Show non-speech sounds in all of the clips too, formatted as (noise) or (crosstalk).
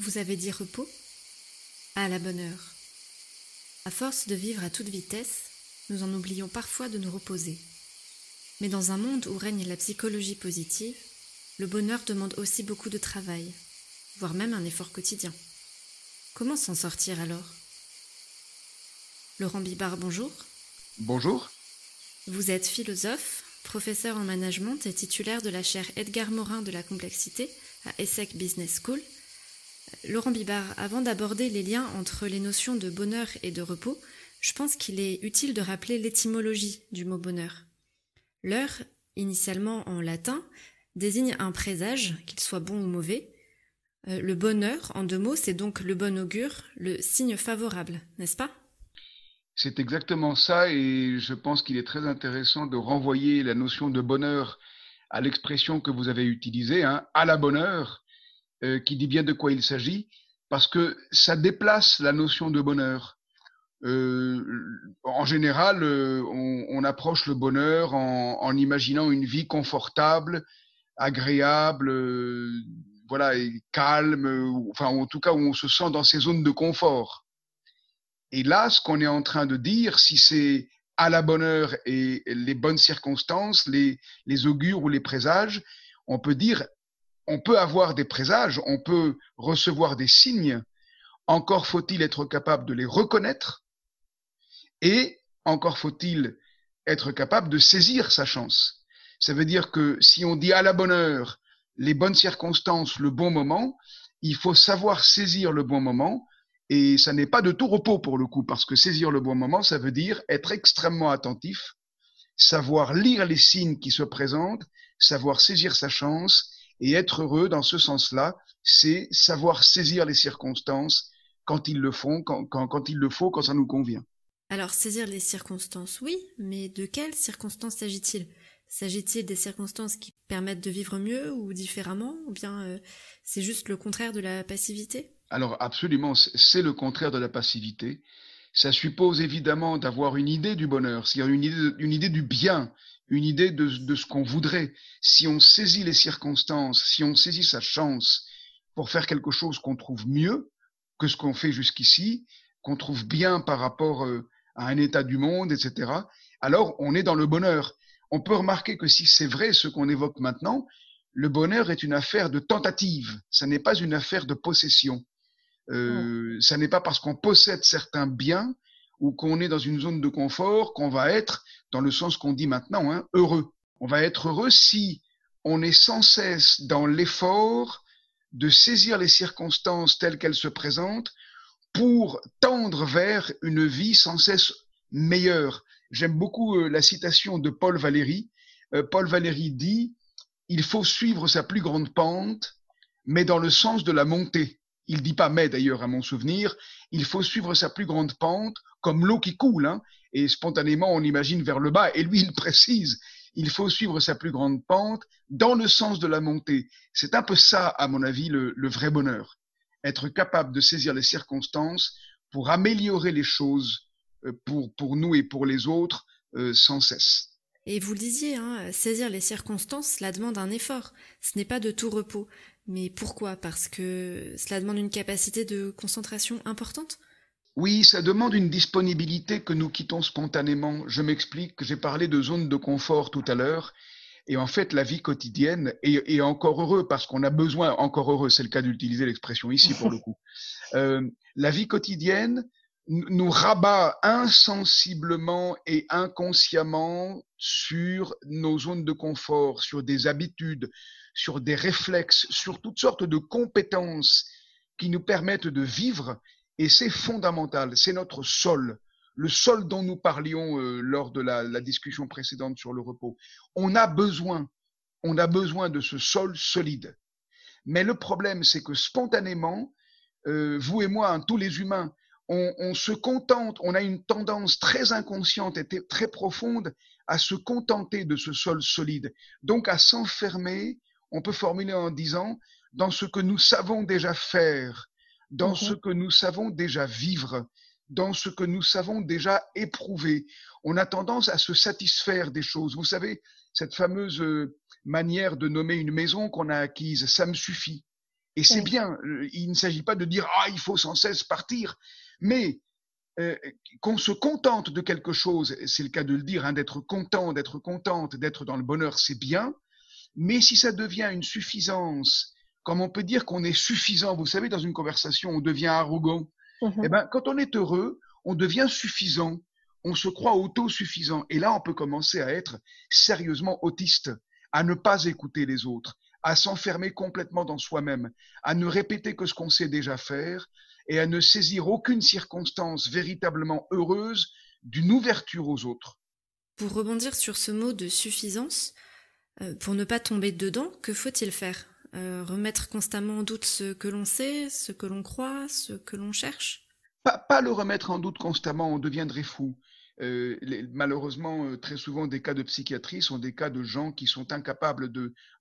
Vous avez dit repos À la bonne heure. À force de vivre à toute vitesse, nous en oublions parfois de nous reposer. Mais dans un monde où règne la psychologie positive, le bonheur demande aussi beaucoup de travail, voire même un effort quotidien. Comment s'en sortir alors? Laurent Bibard, bonjour. Bonjour. Vous êtes philosophe, professeur en management et titulaire de la chaire Edgar Morin de la complexité à ESSEC Business School. Laurent Bibard, avant d'aborder les liens entre les notions de bonheur et de repos, je pense qu'il est utile de rappeler l'étymologie du mot bonheur. L'heure, initialement en latin, désigne un présage, qu'il soit bon ou mauvais. Euh, le bonheur, en deux mots, c'est donc le bon augure, le signe favorable, n'est-ce pas? C'est exactement ça et je pense qu'il est très intéressant de renvoyer la notion de bonheur à l'expression que vous avez utilisée, hein, à la bonheur, euh, qui dit bien de quoi il s'agit, parce que ça déplace la notion de bonheur. Euh, en général, euh, on, approche le bonheur en, imaginant une vie confortable, agréable, voilà, calme, enfin en tout cas où on se sent dans ces zones de confort. Et là, ce qu'on est en train de dire, si c'est à la bonne heure et les bonnes circonstances, les augures ou les présages, on peut dire, on peut avoir des présages, on peut recevoir des signes, encore faut-il être capable de les reconnaître et encore faut-il être capable de saisir sa chance. Ça veut dire que si on dit à la bonne heure, les bonnes circonstances, le bon moment, il faut savoir saisir le bon moment. Et ça n'est pas de tout repos pour le coup, parce que saisir le bon moment, ça veut dire être extrêmement attentif, savoir lire les signes qui se présentent, savoir saisir sa chance et être heureux dans ce sens-là, c'est savoir saisir les circonstances quand ils le font, quand, quand, quand il le faut, quand ça nous convient. Alors saisir les circonstances, oui, mais de quelles circonstances s'agit-il? S'agit-il des circonstances qui permettent de vivre mieux ou différemment, ou bien euh, c'est juste le contraire de la passivité? Alors absolument, c'est le contraire de la passivité. Ça suppose évidemment d'avoir une idée du bonheur, c'est-à-dire une idée, une idée du bien, une idée de, de ce qu'on voudrait. Si on saisit les circonstances, si on saisit sa chance pour faire quelque chose qu'on trouve mieux que ce qu'on fait jusqu'ici, qu'on trouve bien par rapport euh, à un état du monde, etc., alors on est dans le bonheur. On peut remarquer que si c'est vrai ce qu'on évoque maintenant, le bonheur est une affaire de tentative, ça n'est pas une affaire de possession. Euh, oh. Ça n'est pas parce qu'on possède certains biens ou qu'on est dans une zone de confort qu'on va être, dans le sens qu'on dit maintenant, hein, heureux. On va être heureux si on est sans cesse dans l'effort de saisir les circonstances telles qu'elles se présentent pour tendre vers une vie sans cesse meilleure. J'aime beaucoup euh, la citation de Paul Valéry. Euh, Paul Valéry dit Il faut suivre sa plus grande pente, mais dans le sens de la montée. Il dit pas mais d'ailleurs à mon souvenir. Il faut suivre sa plus grande pente comme l'eau qui coule, hein, et spontanément on imagine vers le bas. Et lui il précise il faut suivre sa plus grande pente dans le sens de la montée. C'est un peu ça, à mon avis, le, vrai bonheur être capable de saisir les circonstances pour améliorer les choses euh, pour, pour nous et pour les autres euh, sans cesse. Et vous le disiez, hein, saisir les circonstances, cela demande un effort. Ce n'est pas de tout repos. Mais pourquoi? Parce que cela demande une capacité de concentration importante? Oui, ça demande une disponibilité que nous quittons spontanément. Je m'explique, j'ai parlé de zone de confort tout à l'heure. Et en fait, la vie quotidienne est, encore heureux parce qu'on a besoin, encore heureux, c'est le cas d'utiliser l'expression ici pour le (laughs) coup. Euh, la vie quotidienne nous rabat insensiblement et inconsciemment sur nos zones de confort, sur des habitudes, sur des réflexes, sur toutes sortes de compétences qui nous permettent de vivre. Et c'est fondamental, c'est notre sol le sol dont nous parlions euh, lors de la, discussion précédente sur le repos. On a besoin, on a besoin de ce sol solide. Mais le problème, c'est que spontanément, euh, vous et moi, hein, tous les humains, on, on, se contente, on a une tendance très inconsciente et très profonde à se contenter de ce sol solide, donc à s'enfermer, on peut formuler en disant, dans ce que nous savons déjà faire, dans ce que nous savons déjà vivre, dans ce que nous savons déjà éprouver. On a tendance à se satisfaire des choses. Vous savez, cette fameuse euh, manière de nommer une maison qu'on a acquise, ça me suffit. Et c'est bien, il ne s'agit pas de dire ah il faut sans cesse partir, mais euh, qu'on se contente de quelque chose, c'est le cas de le dire, hein, d'être content, d'être contente, d'être dans le bonheur, c'est bien, mais si ça devient une suffisance, comme on peut dire qu'on est suffisant, vous savez, dans une conversation, on devient arrogant, mm-hmm. eh ben, quand on est heureux, on devient suffisant, on se croit autosuffisant, et là, on peut commencer à être sérieusement autiste, à ne pas écouter les autres, à s'enfermer complètement dans soi-même, à ne répéter que ce qu'on sait déjà faire, et à ne saisir aucune circonstance véritablement heureuse d'une ouverture aux autres. Pour rebondir sur ce mot de suffisance, euh, pour ne pas tomber dedans, que faut-il faire? Euh, Remettre constamment en doute ce que l'on sait, ce que l'on croit, ce que l'on cherche pas, le remettre en doute constamment, on deviendrait fou. Euh, malheureusement, euh, très souvent, des cas de psychiatrie sont des cas de gens qui sont incapables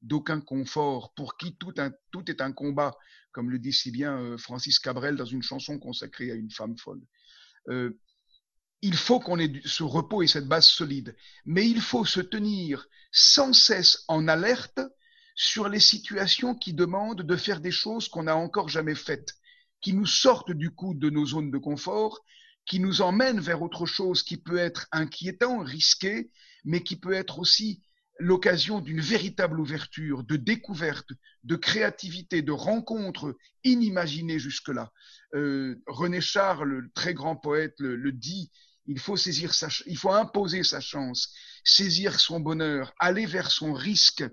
d'aucun confort, pour qui tout, est un combat, comme le dit si bien Francis Cabrel dans une chanson consacrée à une femme folle. il faut qu'on ait ce repos et cette base solide, mais il faut se tenir sans cesse en alerte sur les situations qui demandent de faire des choses qu'on n'a encore jamais faites, qui nous sortent du coup de nos zones de confort qui nous emmène vers autre chose qui peut être inquiétant, risqué, mais qui peut être aussi l'occasion d'une véritable ouverture, de découverte, de créativité, de rencontres inimaginées jusque-là. Euh, René Charles, le très grand poète, le, dit, il faut saisir sa, il faut imposer sa chance, saisir son bonheur, aller vers son risque,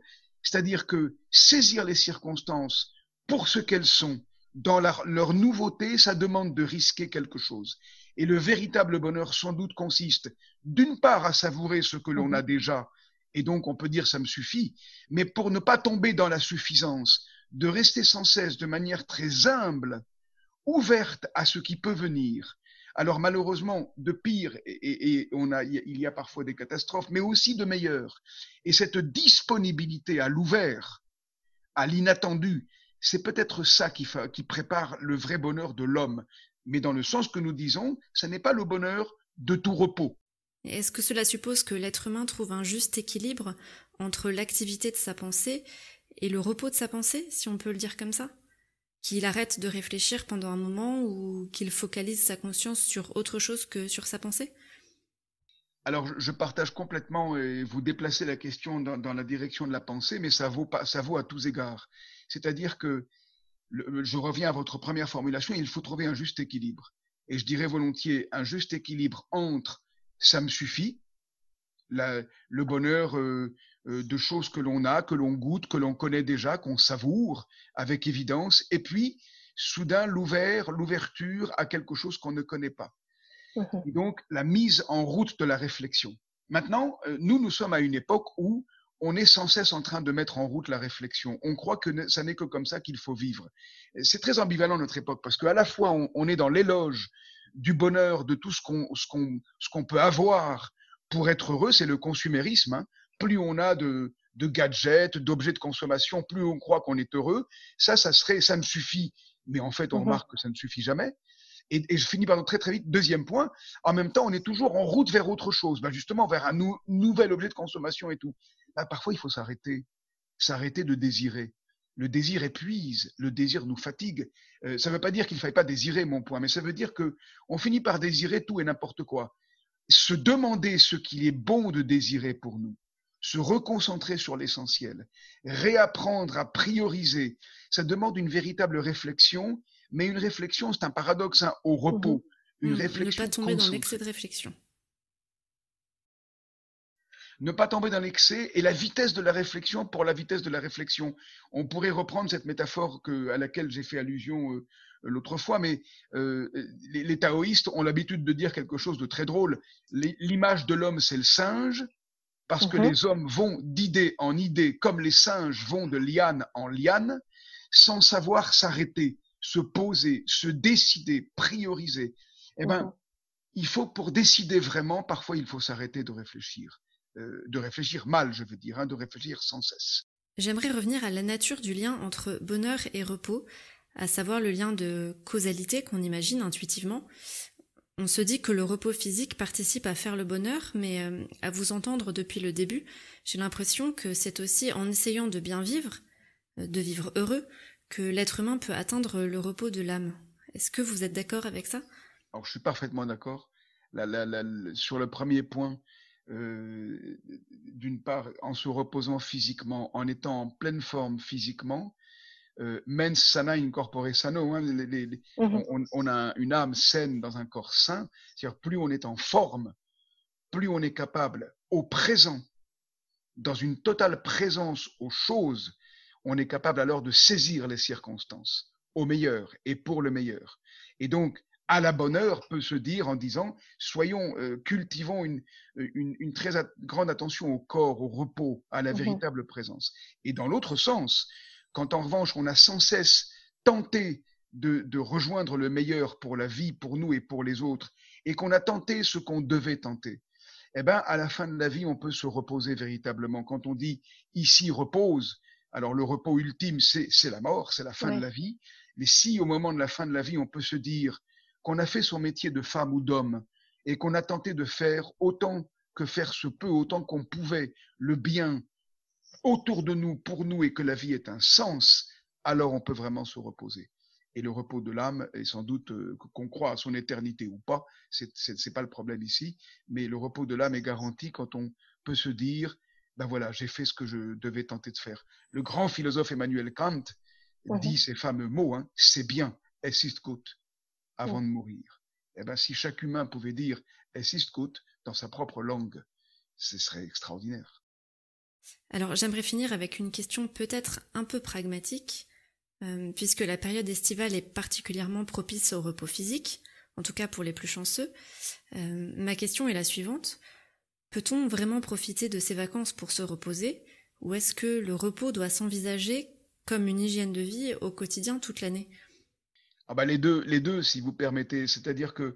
c'est-à-dire que saisir les circonstances pour ce qu'elles sont, dans leur nouveauté, ça demande de risquer quelque chose. Et le véritable bonheur, sans doute, consiste d'une part à savourer ce que l'on a mhm. déjà, et donc on peut dire ça me suffit, mais pour ne pas tomber dans la suffisance, de rester sans cesse de manière très humble, ouverte à ce qui peut venir. Alors malheureusement, de pire, et, on a, il y a parfois des catastrophes, mais aussi de meilleures. Et cette disponibilité à l'ouvert, à l'inattendu, c'est peut-être ça qui, qui prépare le vrai bonheur de l'homme. Mais dans le sens que nous disons, ce n'est pas le bonheur de tout repos. Est-ce que cela suppose que l'être humain trouve un juste équilibre entre l'activité de sa pensée et le repos de sa pensée, si on peut le dire comme ça? Qu'il arrête de réfléchir pendant un moment ou qu'il focalise sa conscience sur autre chose que sur sa pensée? Alors, je partage complètement et vous déplacez la question dans, la direction de la pensée, mais ça vaut, pas, ça vaut à tous égards. C'est-à-dire que, je reviens à votre première formulation, il faut trouver un juste équilibre. Et je dirais volontiers un juste équilibre entre ça me suffit, le bonheur euh, euh, de choses que l'on a, que l'on goûte, que l'on connaît déjà, qu'on savoure avec évidence, et puis soudain l'ouvert, l'ouverture à quelque chose qu'on ne connaît pas. Mmh et donc la mise en route de la réflexion. Maintenant, euh, nous, nous sommes à une époque où on est sans cesse en train de mettre en route la réflexion. On croit que ça n'est que comme ça qu'il faut vivre. C'est très ambivalent notre époque parce qu'à la fois on, est dans l'éloge du bonheur, de tout ce qu'on ce qu'on peut avoir pour être heureux, c'est le consumérisme. Hein. Plus on a de, de gadgets, d'objets de consommation, plus on croit qu'on est heureux. Ça, ça serait, ça me suffit. Mais en fait, on mmh remarque que ça ne suffit jamais. Et, je finis par très très vite. Deuxième point, en même temps, on est toujours en route vers autre chose, ben justement vers un nouvel objet de consommation et tout. Là, parfois, il faut s'arrêter, s'arrêter de désirer. Le désir épuise, le désir nous fatigue. Euh, ça ne veut pas dire qu'il ne fallait pas désirer, mon point, mais ça veut dire que on finit par désirer tout et n'importe quoi. Se demander ce qu'il est bon de désirer pour nous, se reconcentrer sur l'essentiel, réapprendre à prioriser, ça demande une véritable réflexion mais une réflexion, c'est un paradoxe hein, au repos. Une réflexion. Ne pas tomber dans l'excès de réflexion. Ne pas tomber dans l'excès et la vitesse de la réflexion pour la vitesse de la réflexion. On pourrait reprendre cette métaphore que, à laquelle j'ai fait allusion euh, l'autre fois, mais euh, les, taoïstes ont l'habitude de dire quelque chose de très drôle. L'image de l'homme, c'est le singe, parce que mhm. les hommes vont d'idée en idée, comme les singes vont de liane en liane, sans savoir s'arrêter se poser, se décider, prioriser, eh ben, il faut pour décider vraiment, parfois il faut s'arrêter de réfléchir, euh, de réfléchir mal, je veux dire, hein, de réfléchir sans cesse. J'aimerais revenir à la nature du lien entre bonheur et repos, à savoir le lien de causalité qu'on imagine intuitivement. On se dit que le repos physique participe à faire le bonheur, mais euh, à vous entendre depuis le début, j'ai l'impression que c'est aussi en essayant de bien vivre, euh, de vivre heureux, que l'être humain peut atteindre le repos de l'âme. Est-ce que vous êtes d'accord avec ça? Alors, je suis parfaitement d'accord. sur le premier point, euh, d'une part, en se reposant physiquement, en étant en pleine forme physiquement, euh, mens sana in corpore sano. Hein, mmh on, a une âme saine dans un corps sain. C'est-à-dire, plus on est en forme, plus on est capable, au présent, dans une totale présence aux choses, on est capable alors de saisir les circonstances au meilleur et pour le meilleur. Et donc, à la bonne heure peut se dire en disant soyons, euh, cultivons une, une, très grande attention au corps, au repos, à la mmh véritable présence. Et dans l'autre sens, quand en revanche on a sans cesse tenté de, de, rejoindre le meilleur pour la vie, pour nous et pour les autres, et qu'on a tenté ce qu'on devait tenter, eh ben, à la fin de la vie, on peut se reposer véritablement. Quand on dit ici repose, alors le repos ultime, c'est la mort, c'est la fin de la vie. Mais si au moment de la fin de la vie, on peut se dire qu'on a fait son métier de femme ou d'homme et qu'on a tenté de faire autant que faire se peut, autant qu'on pouvait, le bien autour de nous, pour nous, et que la vie est un sens, alors on peut vraiment se reposer. Et le repos de l'âme est sans doute euh, qu'on croit à son éternité ou pas, c'est pas le problème ici, mais le repos de l'âme est garanti quand on peut se dire, ben voilà, j'ai fait ce que je devais tenter de faire. Le grand philosophe Emmanuel Kant dit ces fameux mots, hein, c'est bien, es ist gut avant de mourir? Eh ben, si chaque humain pouvait dire Esistgut dans sa propre langue, ce serait extraordinaire. Alors j'aimerais finir avec une question peut-être un peu pragmatique, euh, puisque la période estivale est particulièrement propice au repos physique, en tout cas pour les plus chanceux. Euh, ma question est la suivante. Peut-on vraiment profiter de ces vacances pour se reposer, ou est-ce que le repos doit s'envisager comme une hygiène de vie au quotidien toute l'année? Ah bah les deux, les deux, si vous permettez. C'est-à-dire que,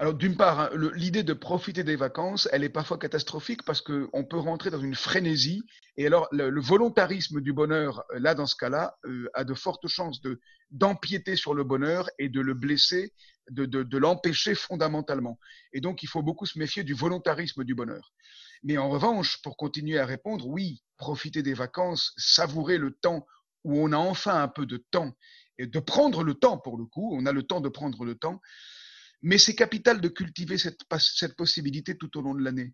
alors d'une part, hein, l'idée de profiter des vacances, elle est parfois catastrophique parce qu'on peut rentrer dans une frénésie. Et alors, le, volontarisme du bonheur, euh, là, dans ce cas-là, euh, a de fortes chances de d'empiéter sur le bonheur et de le blesser, de l'empêcher fondamentalement. Et donc, il faut beaucoup se méfier du volontarisme du bonheur. Mais en revanche, pour continuer à répondre, oui, profiter des vacances, savourer le temps où on a enfin un peu de temps et de prendre le temps pour le coup, on a le temps de prendre le temps, mais c'est capital de cultiver cette, cette possibilité tout au long de l'année.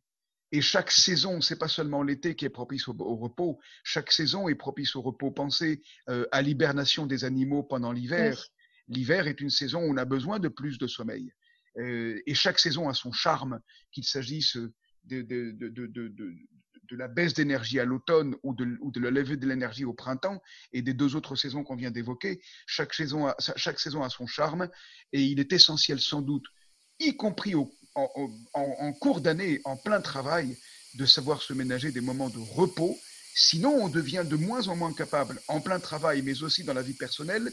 Et chaque saison, c'est pas seulement l'été qui est propice au, repos, chaque saison est propice au repos. Pensez euh, à l'hibernation des animaux pendant l'hiver. L'hiver est une saison où on a besoin de plus de sommeil. Euh, et chaque saison a son charme, qu'il s'agisse de, de, de, de la baisse d'énergie à l'automne ou de, la levée de l'énergie au printemps et des deux autres saisons qu'on vient d'évoquer, chaque saison, a, chaque saison a son charme et il est essentiel sans doute, y compris en, en, cours d'année, en plein travail, de savoir se ménager des moments de repos. Sinon, on devient de moins en moins capable, en plein travail, mais aussi dans la vie personnelle,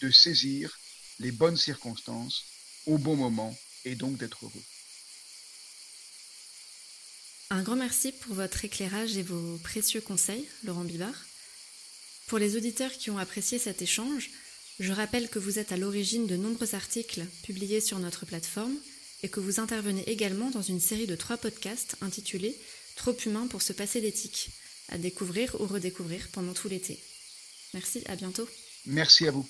de saisir les bonnes circonstances au bon moment et donc d'être heureux. Un grand merci pour votre éclairage et vos précieux conseils, Laurent Bibard. Pour les auditeurs qui ont apprécié cet échange, je rappelle que vous êtes à l'origine de nombreux articles publiés sur notre plateforme et que vous intervenez également dans une série de trois podcasts intitulés Trop humain pour se passer d'éthique, à découvrir ou redécouvrir pendant tout l'été. Merci, à bientôt. Merci à vous.